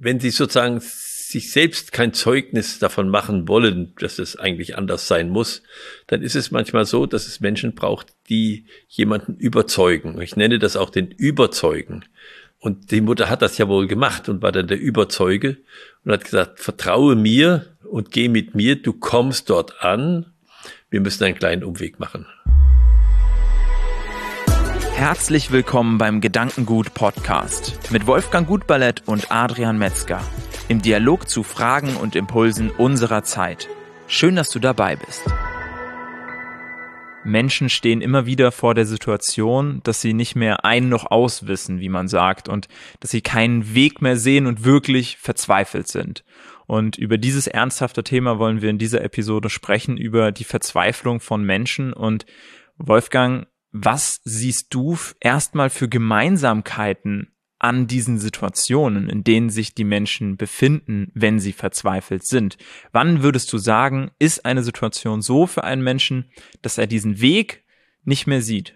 wenn sie sozusagen sich selbst kein Zeugnis davon machen wollen, dass es eigentlich anders sein muss, dann ist es manchmal so, dass es Menschen braucht, die jemanden überzeugen. Ich nenne das auch den Überzeugen. Und die Mutter hat das ja wohl gemacht und war dann der Überzeuge und hat gesagt, vertraue mir und geh mit mir, du kommst dort an, wir müssen einen kleinen Umweg machen. Herzlich willkommen beim Gedankengut Podcast mit Wolfgang Gutballett und Adrian Metzger im Dialog zu Fragen und Impulsen unserer Zeit. Schön, dass du dabei bist. Menschen stehen immer wieder vor der Situation, dass sie nicht mehr ein noch auswissen, wie man sagt, und dass sie keinen Weg mehr sehen und wirklich verzweifelt sind. Und über dieses ernsthafte Thema wollen wir in dieser Episode sprechen, über die Verzweiflung von Menschen. Und Wolfgang, was siehst du erstmal für Gemeinsamkeiten an diesen Situationen, in denen sich die Menschen befinden, wenn sie verzweifelt sind? Wann würdest du sagen, ist eine Situation so für einen Menschen, dass er diesen Weg nicht mehr sieht?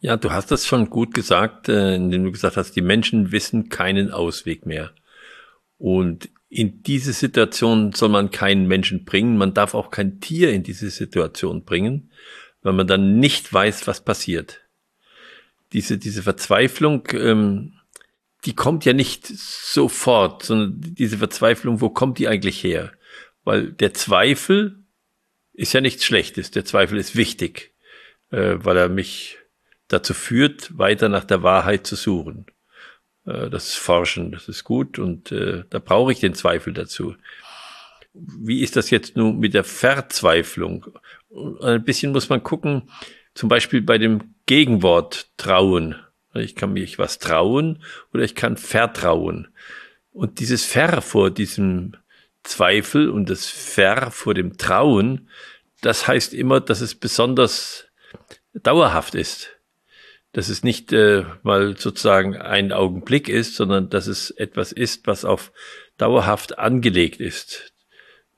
Ja, du hast das schon gut gesagt, äh, indem du gesagt hast, die Menschen wissen keinen Ausweg mehr. Und in diese Situation soll man keinen Menschen bringen. Man darf auch kein Tier in diese Situation bringen, weil man dann nicht weiß, was passiert. Diese, diese Verzweiflung, ähm, die kommt ja nicht sofort, sondern diese Verzweiflung, wo kommt die eigentlich her? Weil der Zweifel ist ja nichts Schlechtes. Der Zweifel ist wichtig, äh, weil er mich dazu führt, weiter nach der Wahrheit zu suchen. Äh, das ist Forschen, das ist gut und äh, da brauche ich den Zweifel dazu. Wie ist das jetzt nun mit der Verzweiflung? Ein bisschen muss man gucken, zum Beispiel bei dem Gegenwort trauen. Ich kann mich was trauen oder ich kann vertrauen. Und dieses Ver vor diesem Zweifel und das Ver vor dem Trauen, das heißt immer, dass es besonders dauerhaft ist. Dass es nicht äh, mal sozusagen ein Augenblick ist, sondern dass es etwas ist, was auf dauerhaft angelegt ist.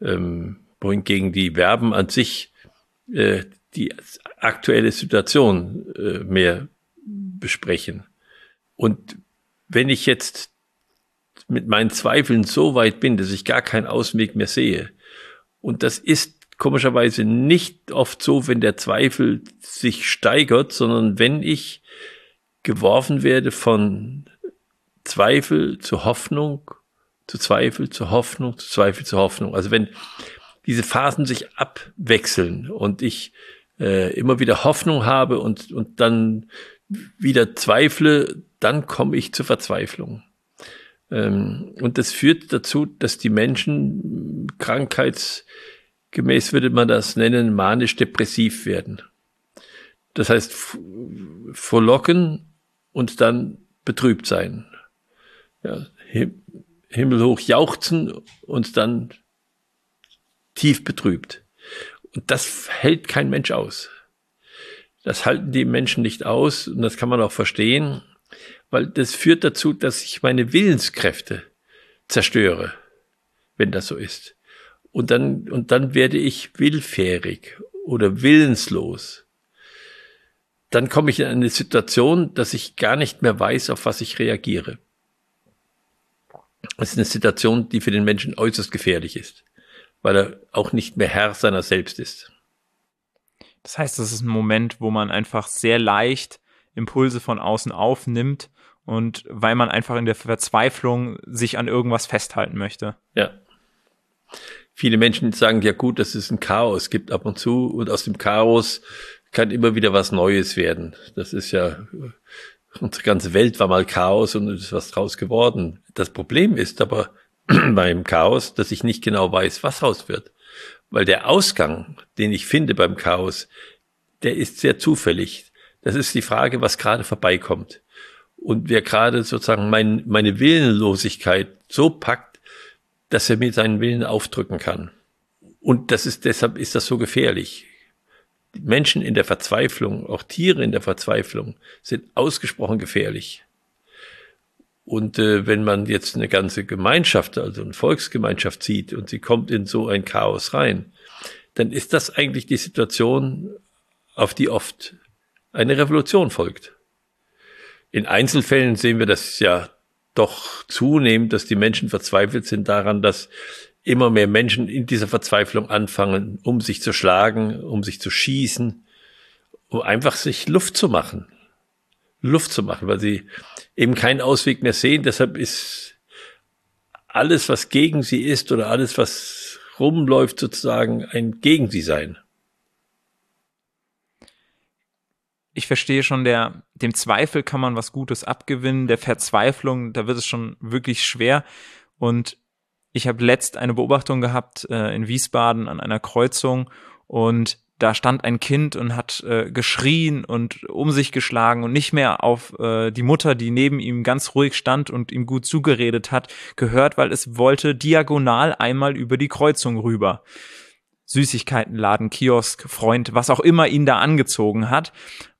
Ähm, wohingegen die Verben an sich äh, die aktuelle Situation äh, mehr besprechen. Und wenn ich jetzt mit meinen Zweifeln so weit bin, dass ich gar keinen Ausweg mehr sehe, und das ist komischerweise nicht oft so, wenn der Zweifel sich steigert, sondern wenn ich geworfen werde von Zweifel zu Hoffnung, zu Zweifel zu Hoffnung, zu Zweifel zu Hoffnung. Also wenn diese Phasen sich abwechseln und ich äh, immer wieder Hoffnung habe und, und dann wieder zweifle, dann komme ich zur Verzweiflung. Ähm, und das führt dazu, dass die Menschen krankheitsgemäß würde man das nennen, manisch-depressiv werden. Das heißt, verlocken und dann betrübt sein. Ja, himmelhoch jauchzen und dann tief betrübt. Und das hält kein Mensch aus. Das halten die Menschen nicht aus und das kann man auch verstehen, weil das führt dazu, dass ich meine Willenskräfte zerstöre, wenn das so ist. Und dann, und dann werde ich willfährig oder willenslos. Dann komme ich in eine Situation, dass ich gar nicht mehr weiß, auf was ich reagiere. Das ist eine Situation, die für den Menschen äußerst gefährlich ist weil er auch nicht mehr Herr seiner selbst ist. Das heißt, das ist ein Moment, wo man einfach sehr leicht Impulse von außen aufnimmt und weil man einfach in der Verzweiflung sich an irgendwas festhalten möchte. Ja. Viele Menschen sagen, ja gut, dass es ein Chaos gibt ab und zu und aus dem Chaos kann immer wieder was Neues werden. Das ist ja, unsere ganze Welt war mal Chaos und ist was draus geworden. Das Problem ist aber, beim Chaos, dass ich nicht genau weiß, was raus wird. Weil der Ausgang, den ich finde beim Chaos, der ist sehr zufällig. Das ist die Frage, was gerade vorbeikommt. Und wer gerade sozusagen mein, meine Willenlosigkeit so packt, dass er mir seinen Willen aufdrücken kann. Und das ist, deshalb ist das so gefährlich. Menschen in der Verzweiflung, auch Tiere in der Verzweiflung, sind ausgesprochen gefährlich. Und äh, wenn man jetzt eine ganze Gemeinschaft, also eine Volksgemeinschaft sieht und sie kommt in so ein Chaos rein, dann ist das eigentlich die Situation, auf die oft eine Revolution folgt. In Einzelfällen sehen wir das ja doch zunehmend, dass die Menschen verzweifelt sind daran, dass immer mehr Menschen in dieser Verzweiflung anfangen, um sich zu schlagen, um sich zu schießen, um einfach sich Luft zu machen. Luft zu machen, weil sie eben keinen Ausweg mehr sehen. Deshalb ist alles, was gegen sie ist oder alles, was rumläuft, sozusagen ein gegen sie sein. ich verstehe schon, der, dem Zweifel kann man was Gutes abgewinnen, der Verzweiflung, da wird es schon wirklich schwer. Und ich habe letzt eine Beobachtung gehabt äh, in Wiesbaden an einer Kreuzung und da stand ein Kind und hat äh, geschrien und um sich geschlagen und nicht mehr auf äh, die Mutter, die neben ihm ganz ruhig stand und ihm gut zugeredet hat, gehört, weil es wollte diagonal einmal über die Kreuzung rüber. Süßigkeitenladen, Kiosk, Freund, was auch immer ihn da angezogen hat.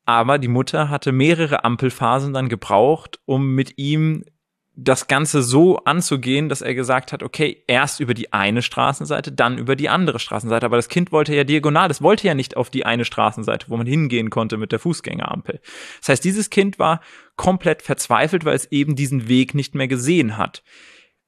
Aber die Mutter hatte mehrere Ampelphasen dann gebraucht, um mit ihm das Ganze so anzugehen, dass er gesagt hat, okay, erst über die eine Straßenseite, dann über die andere Straßenseite. Aber das Kind wollte ja diagonal, es wollte ja nicht auf die eine Straßenseite, wo man hingehen konnte mit der Fußgängerampel. Das heißt, dieses Kind war komplett verzweifelt, weil es eben diesen Weg nicht mehr gesehen hat.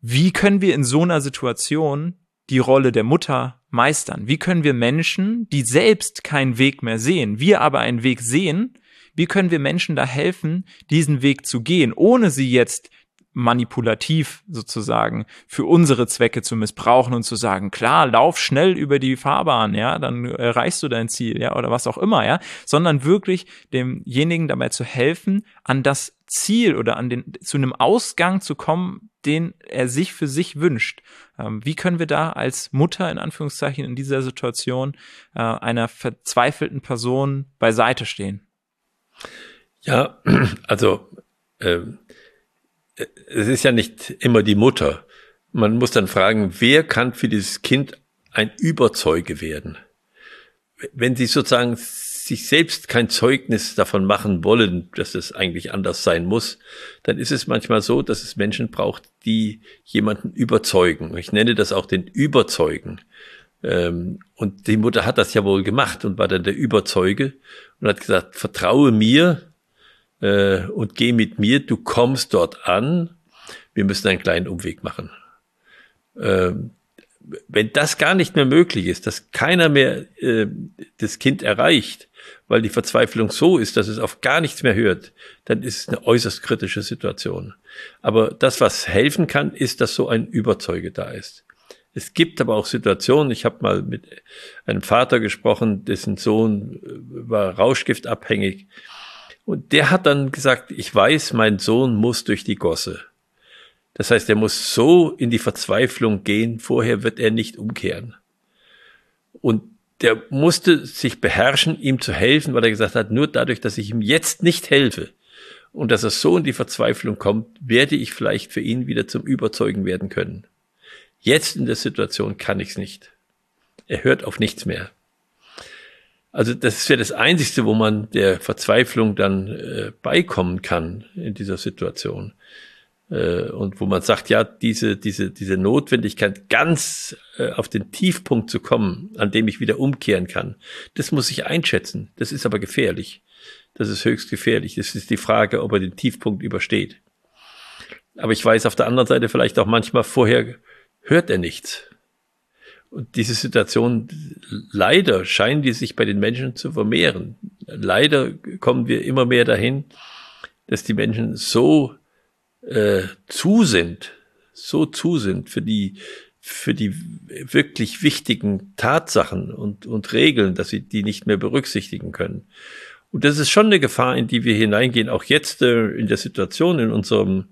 Wie können wir in so einer Situation die Rolle der Mutter meistern? Wie können wir Menschen, die selbst keinen Weg mehr sehen, wir aber einen Weg sehen, wie können wir Menschen da helfen, diesen Weg zu gehen, ohne sie jetzt manipulativ sozusagen für unsere Zwecke zu missbrauchen und zu sagen, klar, lauf schnell über die Fahrbahn, ja, dann erreichst du dein Ziel, ja, oder was auch immer, ja, sondern wirklich demjenigen dabei zu helfen, an das Ziel oder an den, zu einem Ausgang zu kommen, den er sich für sich wünscht. Ähm, wie können wir da als Mutter in Anführungszeichen in dieser Situation äh, einer verzweifelten Person beiseite stehen? Ja, also äh, es ist ja nicht immer die Mutter. Man muss dann fragen, wer kann für dieses Kind ein Überzeuge werden? Wenn sie sozusagen sich selbst kein Zeugnis davon machen wollen, dass es eigentlich anders sein muss, dann ist es manchmal so, dass es Menschen braucht, die jemanden überzeugen. Ich nenne das auch den Überzeugen. Ähm, und die Mutter hat das ja wohl gemacht und war dann der Überzeuge und hat gesagt, vertraue mir äh, und geh mit mir, du kommst dort an, wir müssen einen kleinen Umweg machen. Ähm, wenn das gar nicht mehr möglich ist, dass keiner mehr äh, das Kind erreicht, weil die Verzweiflung so ist, dass es auf gar nichts mehr hört, dann ist es eine äußerst kritische Situation. Aber das, was helfen kann, ist, dass so ein Überzeuge da ist. Es gibt aber auch Situationen, ich habe mal mit einem Vater gesprochen, dessen Sohn äh, war rauschgiftabhängig. Und der hat dann gesagt, ich weiß, mein Sohn muss durch die Gosse. Das heißt, er muss so in die Verzweiflung gehen, vorher wird er nicht umkehren. Und der musste sich beherrschen, ihm zu helfen, weil er gesagt hat, nur dadurch, dass ich ihm jetzt nicht helfe und dass er so in die Verzweiflung kommt, werde ich vielleicht für ihn wieder zum Überzeugen werden können. Jetzt in der Situation kann ich es nicht. Er hört auf nichts mehr. Also das wäre das Einzige, wo man der Verzweiflung dann äh, beikommen kann in dieser Situation. Äh, und wo man sagt, ja, diese, diese, diese Notwendigkeit, ganz äh, auf den Tiefpunkt zu kommen, an dem ich wieder umkehren kann, das muss ich einschätzen. Das ist aber gefährlich. Das ist höchst gefährlich. Das ist die Frage, ob er den Tiefpunkt übersteht. Aber ich weiß auf der anderen Seite vielleicht auch manchmal vorher hört er nichts. Und diese Situation, leider scheinen die sich bei den Menschen zu vermehren. Leider kommen wir immer mehr dahin, dass die Menschen so äh, zu sind, so zu sind für die, für die wirklich wichtigen Tatsachen und, und Regeln, dass sie die nicht mehr berücksichtigen können. Und das ist schon eine Gefahr, in die wir hineingehen, auch jetzt äh, in der Situation in unserem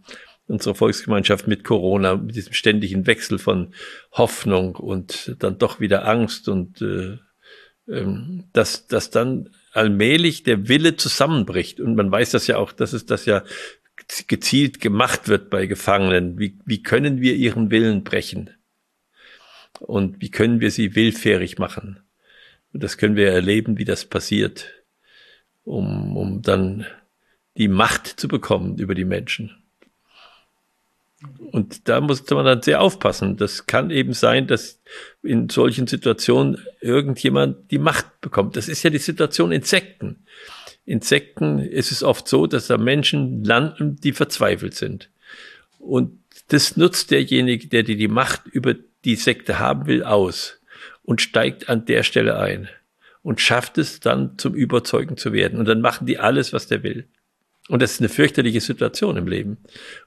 unserer Volksgemeinschaft mit Corona, mit diesem ständigen Wechsel von Hoffnung und dann doch wieder Angst und äh, ähm, dass, dass dann allmählich der Wille zusammenbricht. Und man weiß das ja auch, dass es das ja gezielt gemacht wird bei Gefangenen. Wie, wie können wir ihren Willen brechen? Und wie können wir sie willfährig machen? Und das können wir erleben, wie das passiert, um, um dann die Macht zu bekommen über die Menschen. Und da muss man dann sehr aufpassen. Das kann eben sein, dass in solchen Situationen irgendjemand die Macht bekommt. Das ist ja die Situation in Sekten. Insekten ist es oft so, dass da Menschen landen, die verzweifelt sind. Und das nutzt derjenige, der die, die Macht über die Sekte haben will, aus und steigt an der Stelle ein und schafft es dann zum Überzeugen zu werden. Und dann machen die alles, was der will. Und das ist eine fürchterliche Situation im Leben.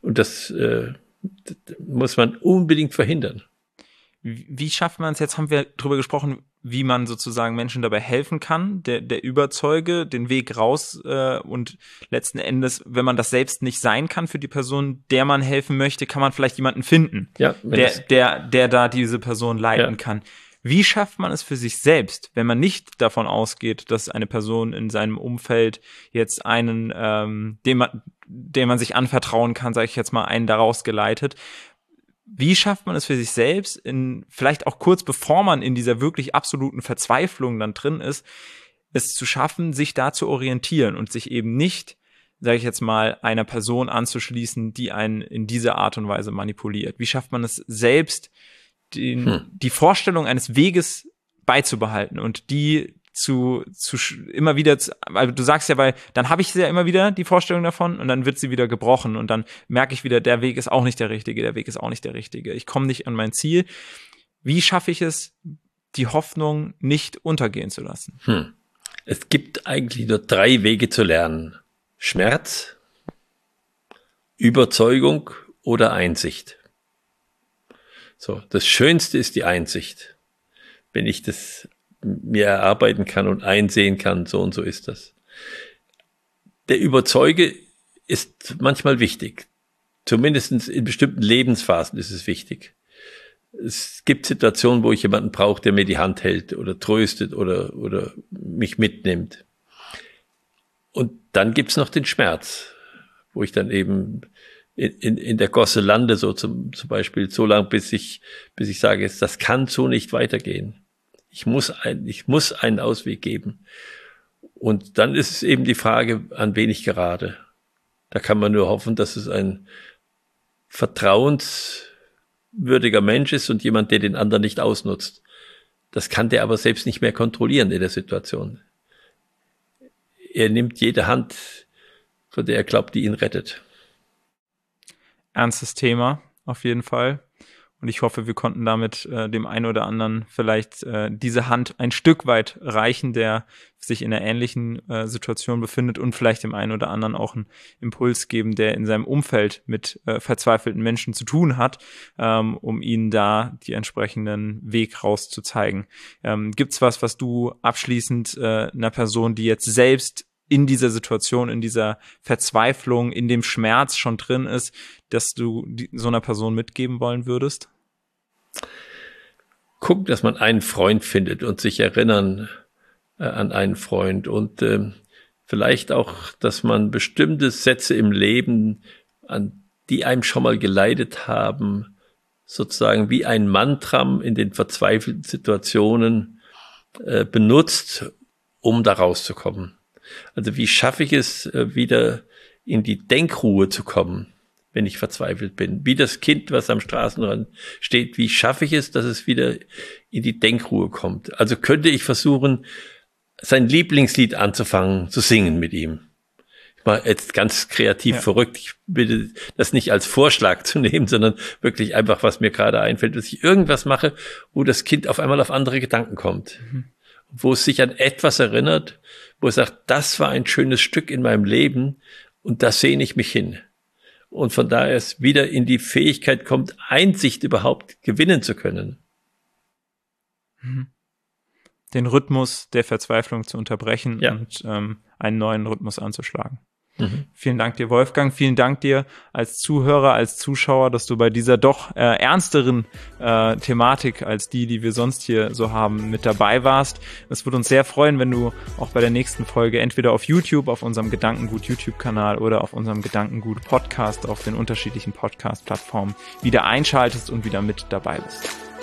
Und das, äh, muss man unbedingt verhindern. Wie schafft man es? Jetzt haben wir darüber gesprochen, wie man sozusagen Menschen dabei helfen kann, der, der Überzeuge, den Weg raus äh, und letzten Endes, wenn man das selbst nicht sein kann für die Person, der man helfen möchte, kann man vielleicht jemanden finden, ja, der, der, der da diese Person leiten ja. kann. Wie schafft man es für sich selbst, wenn man nicht davon ausgeht, dass eine Person in seinem Umfeld jetzt einen, ähm, dem man, dem man sich anvertrauen kann, sage ich jetzt mal, einen daraus geleitet? wie schafft man es für sich selbst, in, vielleicht auch kurz bevor man in dieser wirklich absoluten Verzweiflung dann drin ist, es zu schaffen, sich da zu orientieren und sich eben nicht, sage ich jetzt mal, einer Person anzuschließen, die einen in dieser Art und Weise manipuliert. Wie schafft man es selbst, den, hm. die Vorstellung eines Weges beizubehalten und die zu, zu immer wieder, zu, weil du sagst ja, weil dann habe ich ja immer wieder die Vorstellung davon und dann wird sie wieder gebrochen und dann merke ich wieder, der Weg ist auch nicht der richtige, der Weg ist auch nicht der richtige. Ich komme nicht an mein Ziel. Wie schaffe ich es, die Hoffnung nicht untergehen zu lassen? Hm. Es gibt eigentlich nur drei Wege zu lernen. Schmerz, Überzeugung oder Einsicht. So, das Schönste ist die Einsicht. Wenn ich das mir erarbeiten kann und einsehen kann, so und so ist das. Der Überzeuge ist manchmal wichtig. Zumindest in bestimmten Lebensphasen ist es wichtig. Es gibt Situationen, wo ich jemanden brauche, der mir die Hand hält oder tröstet oder, oder mich mitnimmt. Und dann gibt's noch den Schmerz, wo ich dann eben in, in, in der Gosse lande, so zum, zum Beispiel, so lange, bis ich, bis ich sage, das kann so nicht weitergehen. Ich muss, ein, ich muss einen Ausweg geben. Und dann ist es eben die Frage, an wen ich gerade. Da kann man nur hoffen, dass es ein vertrauenswürdiger Mensch ist und jemand, der den anderen nicht ausnutzt. Das kann der aber selbst nicht mehr kontrollieren in der Situation. Er nimmt jede Hand, von der er glaubt, die ihn rettet. Ernstes Thema, auf jeden Fall. Und ich hoffe, wir konnten damit äh, dem einen oder anderen vielleicht äh, diese Hand ein Stück weit reichen, der sich in einer ähnlichen äh, Situation befindet und vielleicht dem einen oder anderen auch einen Impuls geben, der in seinem Umfeld mit äh, verzweifelten Menschen zu tun hat, ähm, um ihnen da die entsprechenden Weg rauszuzeigen. Ähm, gibt's was, was du abschließend äh, einer Person, die jetzt selbst in dieser Situation, in dieser Verzweiflung, in dem Schmerz schon drin ist, dass du so einer Person mitgeben wollen würdest? Gucken, dass man einen Freund findet und sich erinnern äh, an einen Freund und äh, vielleicht auch, dass man bestimmte Sätze im Leben, an die einem schon mal geleitet haben, sozusagen wie ein Mantram in den verzweifelten Situationen äh, benutzt, um da rauszukommen. Also wie schaffe ich es, äh, wieder in die Denkruhe zu kommen? Wenn ich verzweifelt bin. Wie das Kind, was am Straßenrand steht, wie schaffe ich es, dass es wieder in die Denkruhe kommt? Also könnte ich versuchen, sein Lieblingslied anzufangen, zu singen mit ihm. Ich war jetzt ganz kreativ ja. verrückt. Ich bitte das nicht als Vorschlag zu nehmen, sondern wirklich einfach, was mir gerade einfällt, dass ich irgendwas mache, wo das Kind auf einmal auf andere Gedanken kommt. Mhm. Wo es sich an etwas erinnert, wo es sagt, das war ein schönes Stück in meinem Leben und da sehne ich mich hin und von daher es wieder in die Fähigkeit kommt, Einsicht überhaupt gewinnen zu können. Mhm. Den Rhythmus der Verzweiflung zu unterbrechen ja. und ähm, einen neuen Rhythmus anzuschlagen. Mhm. Vielen Dank dir, Wolfgang. Vielen Dank dir als Zuhörer, als Zuschauer, dass du bei dieser doch äh, ernsteren äh, Thematik als die, die wir sonst hier so haben, mit dabei warst. Es würde uns sehr freuen, wenn du auch bei der nächsten Folge entweder auf YouTube, auf unserem Gedankengut YouTube-Kanal oder auf unserem Gedankengut Podcast auf den unterschiedlichen Podcast-Plattformen wieder einschaltest und wieder mit dabei bist.